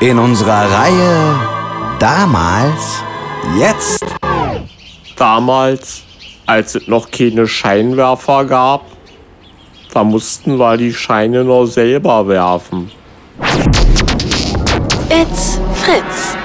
in unserer Reihe Damals, jetzt. Damals, als es noch keine Scheinwerfer gab, da mussten wir die Scheine nur selber werfen. It's Fritz.